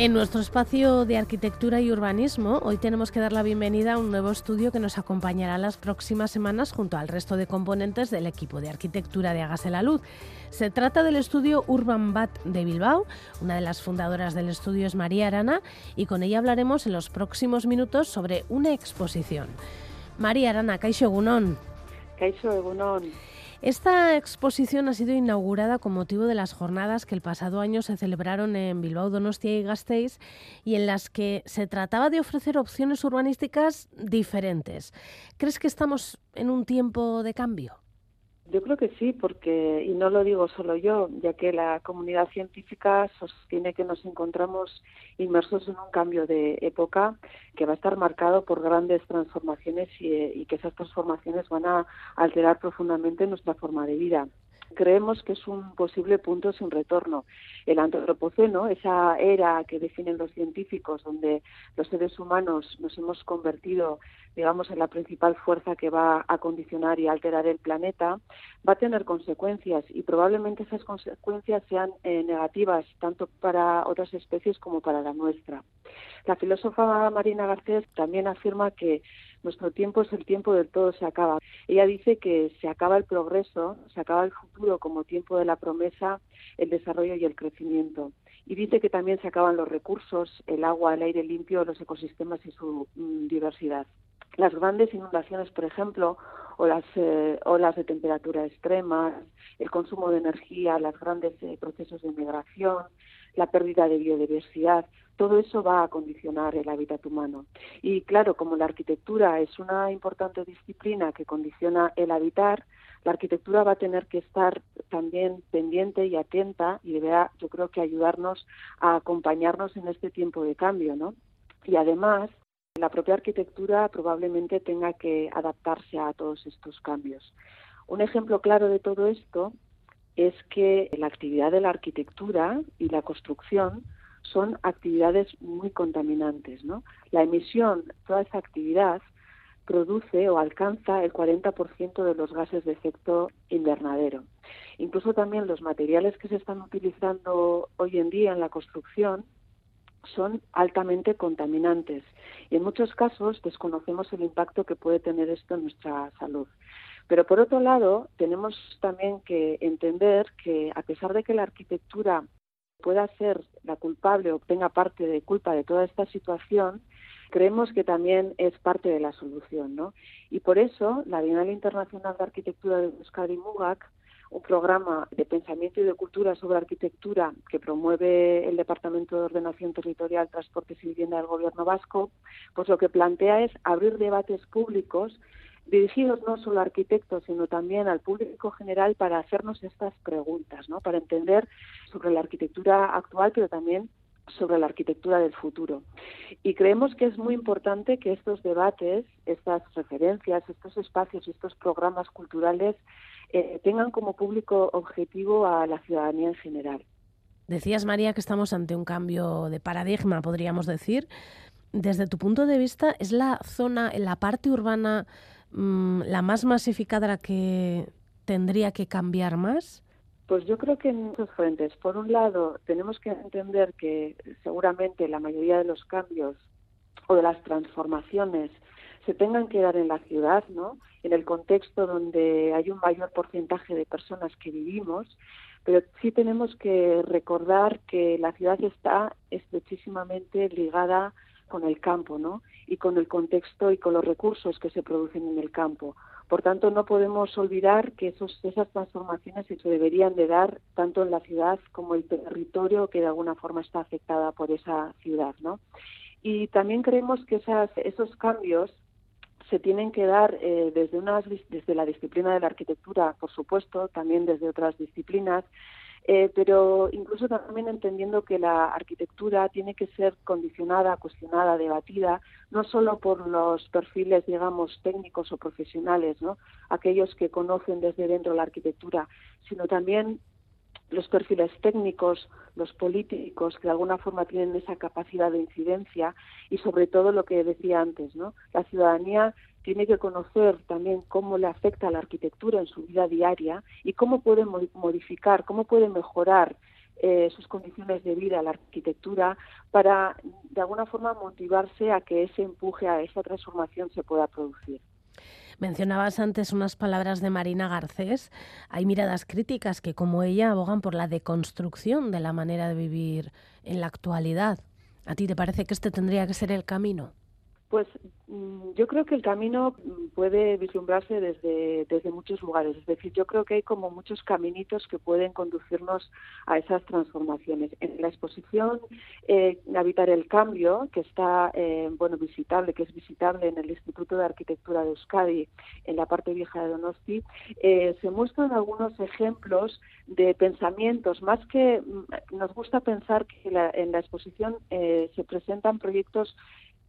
En nuestro espacio de arquitectura y urbanismo, hoy tenemos que dar la bienvenida a un nuevo estudio que nos acompañará las próximas semanas junto al resto de componentes del equipo de arquitectura de Hágase la Luz. Se trata del estudio Urban Bat de Bilbao. Una de las fundadoras del estudio es María Arana y con ella hablaremos en los próximos minutos sobre una exposición. María Arana, Caixo Egunon. Caixo Egunon. Esta exposición ha sido inaugurada con motivo de las jornadas que el pasado año se celebraron en Bilbao, Donostia y Gasteiz y en las que se trataba de ofrecer opciones urbanísticas diferentes. ¿Crees que estamos en un tiempo de cambio? Yo creo que sí, porque, y no lo digo solo yo, ya que la comunidad científica sostiene que nos encontramos inmersos en un cambio de época que va a estar marcado por grandes transformaciones y, y que esas transformaciones van a alterar profundamente nuestra forma de vida creemos que es un posible punto sin retorno. El antropoceno, esa era que definen los científicos, donde los seres humanos nos hemos convertido, digamos, en la principal fuerza que va a condicionar y alterar el planeta, va a tener consecuencias y probablemente esas consecuencias sean eh, negativas tanto para otras especies como para la nuestra. La filósofa Marina Garcés también afirma que nuestro tiempo es el tiempo del todo se acaba. Ella dice que se acaba el progreso, se acaba el futuro como tiempo de la promesa, el desarrollo y el crecimiento. Y dice que también se acaban los recursos, el agua, el aire limpio, los ecosistemas y su mm, diversidad. Las grandes inundaciones, por ejemplo, o las eh, olas de temperatura extremas, el consumo de energía, los grandes eh, procesos de migración, la pérdida de biodiversidad, todo eso va a condicionar el hábitat humano. Y claro, como la arquitectura es una importante disciplina que condiciona el habitar, la arquitectura va a tener que estar también pendiente y atenta y deberá, yo creo que ayudarnos a acompañarnos en este tiempo de cambio, ¿no? Y además, la propia arquitectura probablemente tenga que adaptarse a todos estos cambios. Un ejemplo claro de todo esto es que la actividad de la arquitectura y la construcción son actividades muy contaminantes. ¿no? La emisión, toda esa actividad, produce o alcanza el 40% de los gases de efecto invernadero. Incluso también los materiales que se están utilizando hoy en día en la construcción son altamente contaminantes y en muchos casos desconocemos el impacto que puede tener esto en nuestra salud. Pero por otro lado, tenemos también que entender que a pesar de que la arquitectura pueda ser la culpable o tenga parte de culpa de toda esta situación, creemos que también es parte de la solución, ¿no? Y por eso la Bienal Internacional de Arquitectura de Euskadi Mugak, un programa de pensamiento y de cultura sobre arquitectura que promueve el Departamento de Ordenación Territorial, Transportes y Vivienda del Gobierno Vasco, pues lo que plantea es abrir debates públicos dirigidos no solo a arquitectos, sino también al público general para hacernos estas preguntas, ¿no? para entender sobre la arquitectura actual, pero también sobre la arquitectura del futuro. Y creemos que es muy importante que estos debates, estas referencias, estos espacios, estos programas culturales eh, tengan como público objetivo a la ciudadanía en general. Decías, María, que estamos ante un cambio de paradigma, podríamos decir. Desde tu punto de vista, ¿es la zona, la parte urbana, Mm, la más masificada la que tendría que cambiar más? Pues yo creo que en muchos frentes. Por un lado, tenemos que entender que seguramente la mayoría de los cambios o de las transformaciones se tengan que dar en la ciudad, ¿no? En el contexto donde hay un mayor porcentaje de personas que vivimos, pero sí tenemos que recordar que la ciudad está estrechísimamente ligada con el campo, ¿no? Y con el contexto y con los recursos que se producen en el campo. Por tanto, no podemos olvidar que esos, esas transformaciones se deberían de dar tanto en la ciudad como el territorio que de alguna forma está afectada por esa ciudad, ¿no? Y también creemos que esas, esos cambios se tienen que dar eh, desde, unas, desde la disciplina de la arquitectura, por supuesto, también desde otras disciplinas, eh, pero incluso también entendiendo que la arquitectura tiene que ser condicionada, cuestionada, debatida, no solo por los perfiles, digamos, técnicos o profesionales, ¿no? aquellos que conocen desde dentro la arquitectura, sino también los perfiles técnicos, los políticos, que de alguna forma tienen esa capacidad de incidencia y sobre todo lo que decía antes, ¿no? La ciudadanía tiene que conocer también cómo le afecta la arquitectura en su vida diaria y cómo puede modificar, cómo puede mejorar eh, sus condiciones de vida, la arquitectura, para de alguna forma motivarse a que ese empuje a esa transformación se pueda producir. Mencionabas antes unas palabras de Marina Garcés. Hay miradas críticas que, como ella, abogan por la deconstrucción de la manera de vivir en la actualidad. ¿A ti te parece que este tendría que ser el camino? Pues mm, yo creo que el camino puede vislumbrarse desde, desde muchos lugares. Es decir, yo creo que hay como muchos caminitos que pueden conducirnos a esas transformaciones. En la exposición eh, Habitar el Cambio, que está eh, bueno visitable, que es visitable en el Instituto de Arquitectura de Euskadi, en la parte vieja de Donosti, eh, se muestran algunos ejemplos de pensamientos. Más que mm, nos gusta pensar que en la exposición se presentan proyectos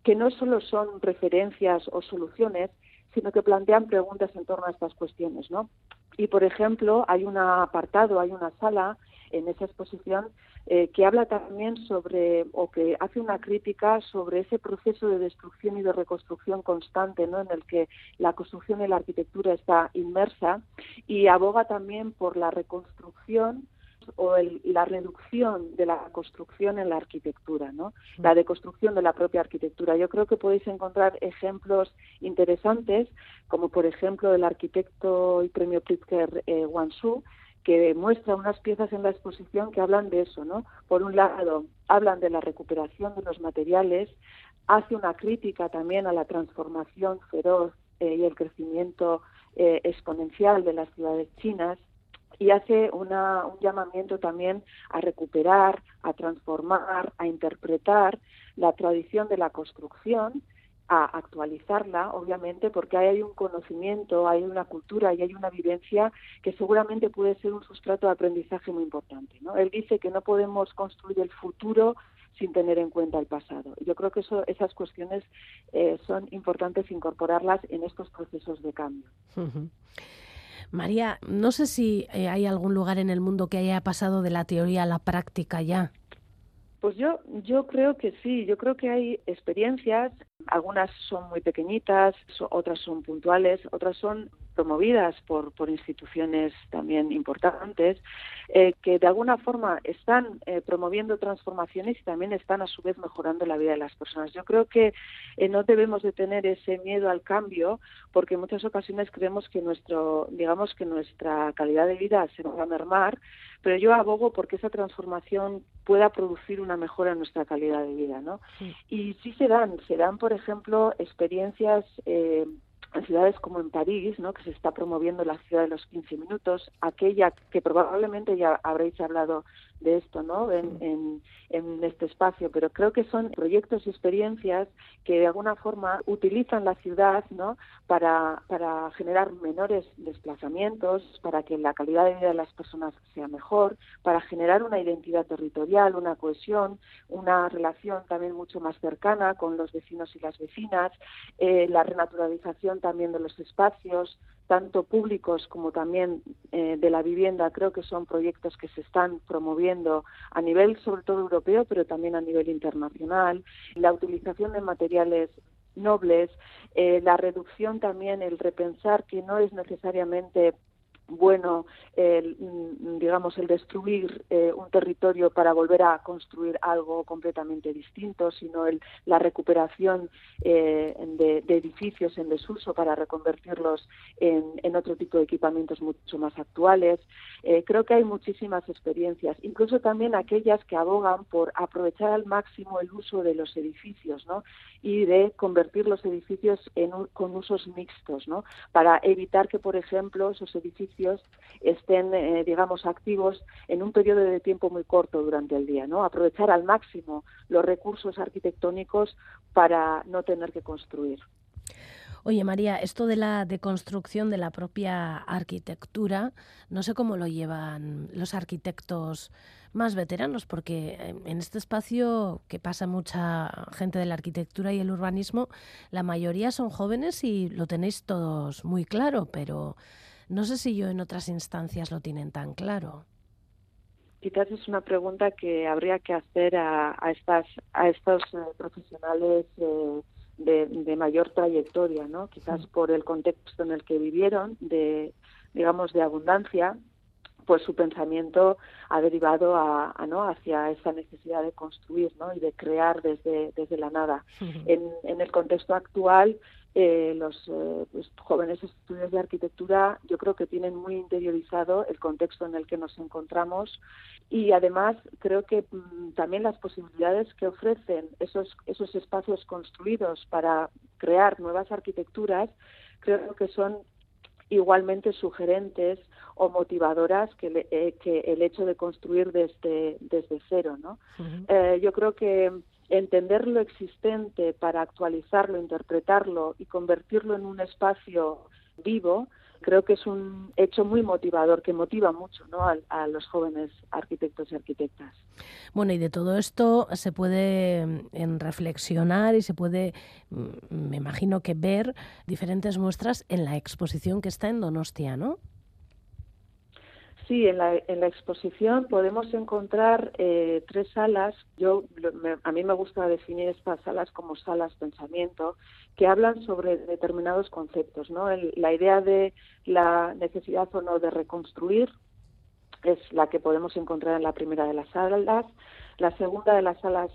que no solo son referencias o soluciones, sino que plantean preguntas en torno a estas cuestiones, ¿no? Y, por ejemplo, hay un apartado, hay una sala en esa exposición eh, que habla también sobre, o que hace una crítica sobre ese proceso de destrucción y de reconstrucción constante, ¿no? En el que la construcción y la arquitectura está inmersa y aboga también por la reconstrucción o la reducción de la construcción en la arquitectura, ¿no? La deconstrucción de la propia arquitectura. Yo creo que podéis encontrar ejemplos interesantes, como por ejemplo el arquitecto y premio Pritzker eh, Wansu, que muestra unas piezas en la exposición que hablan de eso, ¿no? Por un lado, hablan de la recuperación de los materiales, hace una crítica también a la transformación feroz eh, y el crecimiento eh, exponencial de las ciudades chinas, y hace un llamamiento también a recuperar, a transformar, a interpretar la tradición de la construcción, a actualizarla, obviamente, porque hay un conocimiento, hay una cultura y hay una vivencia que seguramente puede ser un sustrato de aprendizaje muy importante. ¿no? Él dice que no podemos construir el futuro sin tener en cuenta el pasado. Yo creo que eso, esas cuestiones eh, son importantes incorporarlas en estos procesos de cambio. María, no sé si eh, hay algún lugar en el mundo que haya pasado de la teoría a la práctica ya. Pues yo, yo creo que sí, yo creo que hay experiencias, algunas son muy pequeñitas, otras son puntuales, otras son promovidas por, por instituciones también importantes, eh, que de alguna forma están eh, promoviendo transformaciones y también están a su vez mejorando la vida de las personas. Yo creo que eh, no debemos de tener ese miedo al cambio, porque en muchas ocasiones creemos que nuestro, digamos que nuestra calidad de vida se va a mermar, pero yo abogo porque esa transformación pueda producir una mejora en nuestra calidad de vida, ¿no? Y sí se dan, se dan, por ejemplo, experiencias eh, en ciudades como en París, ¿no? que se está promoviendo la ciudad de los 15 minutos, aquella que probablemente ya habréis hablado de esto ¿no? En, en, en, este espacio, pero creo que son proyectos y experiencias que de alguna forma utilizan la ciudad ¿no? para, para generar menores desplazamientos, para que la calidad de vida de las personas sea mejor, para generar una identidad territorial, una cohesión, una relación también mucho más cercana con los vecinos y las vecinas, eh, la renaturalización también de los espacios, tanto públicos como también eh, de la vivienda, creo que son proyectos que se están promoviendo a nivel sobre todo europeo, pero también a nivel internacional. La utilización de materiales nobles, eh, la reducción también, el repensar que no es necesariamente bueno, el, mm, digamos, el destruir eh, un territorio para volver a construir algo completamente distinto, sino el, la recuperación eh, de, edificios en desuso para reconvertirlos en, otro tipo de equipamientos mucho más actuales. Eh, creo que hay muchísimas experiencias, incluso también aquellas que abogan por aprovechar al máximo el uso de los edificios, ¿no? Y de convertir los edificios en con usos mixtos, ¿no? Para evitar que, por ejemplo, esos edificios estén, eh, digamos, activos en un periodo de tiempo muy corto durante el día, ¿no? Aprovechar al máximo los recursos arquitectónicos para no tener que construir. Oye, María, esto de la deconstrucción de la propia arquitectura, no sé cómo lo llevan los arquitectos más veteranos, porque eh, en este espacio que pasa mucha gente de la arquitectura y el urbanismo, la mayoría son jóvenes y lo tenéis todos muy claro, pero no sé si yo en otras instancias lo tienen tan claro. Quizás es una pregunta que habría que hacer a, estas, a estos eh, profesionales eh, de, mayor trayectoria, ¿no? Quizás por el contexto en el que vivieron, de digamos de abundancia, pues su pensamiento ha derivado a, ¿no? hacia esa necesidad de construir ¿no? y de crear desde, desde la nada. en, en el contexto actual, eh, los eh, pues, jóvenes estudiantes de arquitectura yo creo que tienen muy interiorizado el contexto en el que nos encontramos y además creo que mm, también las posibilidades que ofrecen esos, esos espacios construidos para crear nuevas arquitecturas creo que son igualmente sugerentes o motivadoras que, eh, que el hecho de construir desde, desde cero. ¿no? yo creo que entender lo existente para actualizarlo, interpretarlo y convertirlo en un espacio vivo, creo que es un hecho muy motivador, que motiva mucho ¿no? a, los jóvenes arquitectos y arquitectas. Bueno, y de todo esto se puede mm, en reflexionar y se puede, mm, me imagino que ver diferentes muestras en la exposición que está en Donostia, ¿no? Sí, en la, en la exposición podemos encontrar eh, tres salas. Yo a mí me gusta definir estas salas como salas pensamiento que hablan sobre determinados conceptos. la idea de la necesidad o no de reconstruir es la que podemos encontrar en la primera de las salas. La segunda de las salas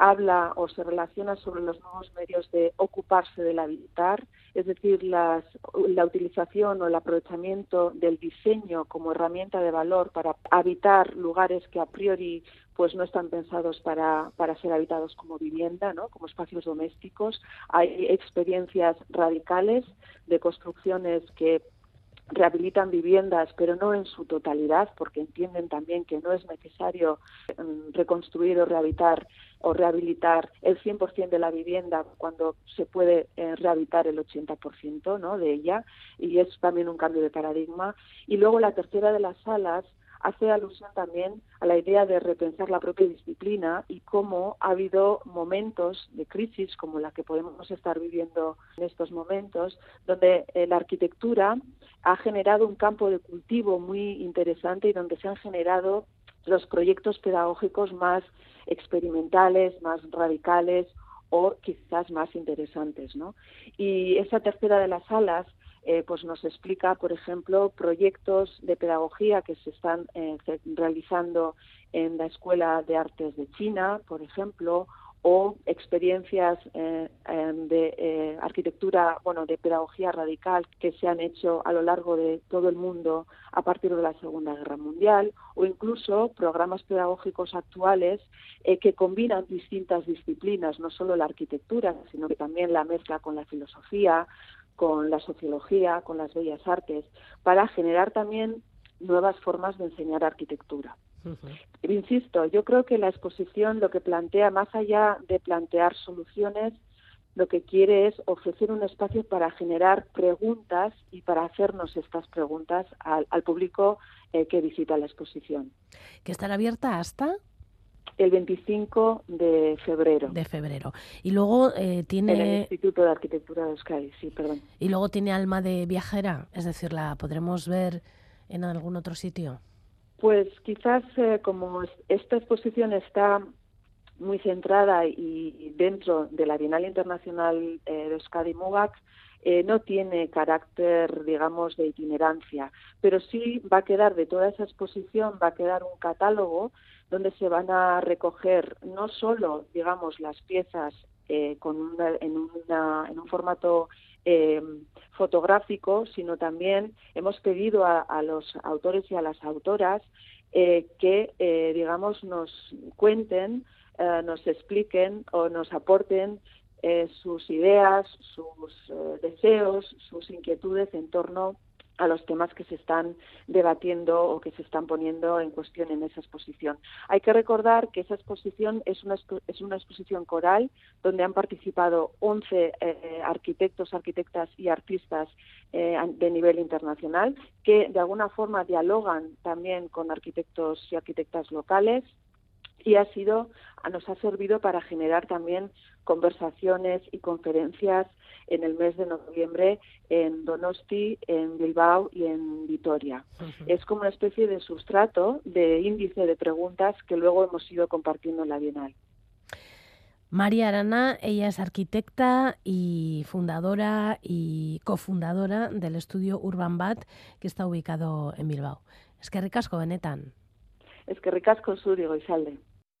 habla o se relaciona sobre los nuevos medios de ocuparse del habitar, es decir, las, la utilización o el aprovechamiento del diseño como herramienta de valor para habitar lugares que a priori pues no están pensados para, para ser habitados como vivienda, ¿no? como espacios domésticos. Hay experiencias radicales de construcciones que rehabilitan viviendas, pero no en su totalidad, porque entienden también que no es necesario mm, reconstruir o rehabilitar o rehabilitar el 100% de la vivienda cuando se puede eh, rehabilitar el 80% ¿no? de ella y es también un cambio de paradigma. Y luego la tercera de las salas hace alusión también a la idea de repensar la propia disciplina y cómo ha habido momentos de crisis como la que podemos estar viviendo en estos momentos, donde eh, la arquitectura ha generado un campo de cultivo muy interesante y donde se han generado los proyectos pedagógicos más experimentales, más radicales o quizás más interesantes, ¿no? Y esa tercera de las salas eh, pues nos explica, por ejemplo, proyectos de pedagogía que se están eh, realizando en la Escuela de Artes de China, por ejemplo, o experiencias eh, em, de arquitectura, bueno, de pedagogía radical que se han hecho a lo largo de todo el mundo a partir de la Segunda Guerra Mundial, o incluso programas pedagógicos actuales que combinan distintas disciplinas, no solo la arquitectura, sino que también la mezcla con la filosofía, con la sociología, con las bellas artes, para generar también nuevas formas de enseñar arquitectura. Insisto, yo creo que la exposición lo que plantea, más allá de plantear soluciones, lo que quiere es ofrecer un espacio para generar preguntas y para hacernos estas preguntas al, público eh, que visita la exposición. ¿Que estará abierta hasta? El 25 de febrero. De febrero. Y luego eh, tiene... En el Instituto de Arquitectura de Euskadi, sí, perdón. Y luego tiene alma de viajera, es decir, ¿la podremos ver en algún otro sitio? Pues quizás eh, como esta exposición está muy centrada y dentro de la Bienal Internacional eh, de Euskadi Mugac, no tiene carácter, digamos, de itinerancia, pero sí va a quedar de toda esa exposición, va a quedar un catálogo donde se van a recoger no solo, digamos, las piezas eh, con en, un formato eh, fotográfico, sino también hemos pedido a, los autores y a las autoras eh, que, digamos, nos cuenten, nos expliquen o nos aporten sus ideas, sus deseos, sus inquietudes en torno a los temas que se están debatiendo o que se están poniendo en cuestión en esa exposición. Hay que recordar que esa exposición es una, es una exposición coral donde han participado 11 eh, arquitectos, arquitectas y artistas eh, de nivel internacional que de alguna forma dialogan también con arquitectos y arquitectas locales y ha sido nos ha servido para generar también conversaciones y conferencias en el mes de noviembre en Donosti, en Bilbao y en Vitoria. Es como una especie de sustrato, de índice de preguntas que luego hemos ido compartiendo en la Bienal. María Arana, ella es arquitecta y fundadora y cofundadora del estudio Urban Bat, que está ubicado en Bilbao. Es que ricasco, benetan. Es que ricasco, Suri, Goizalde.